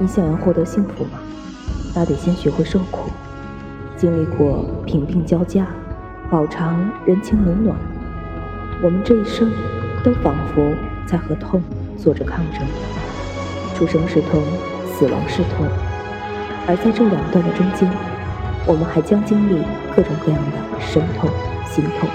你想要获得幸福吗？那得先学会受苦经历过贫病交加饱尝人情冷暖。我们这一生都仿佛在和痛做着抗争。出生是痛死亡是痛。而在这两段的中间我们还将经历各种各样的身痛心痛。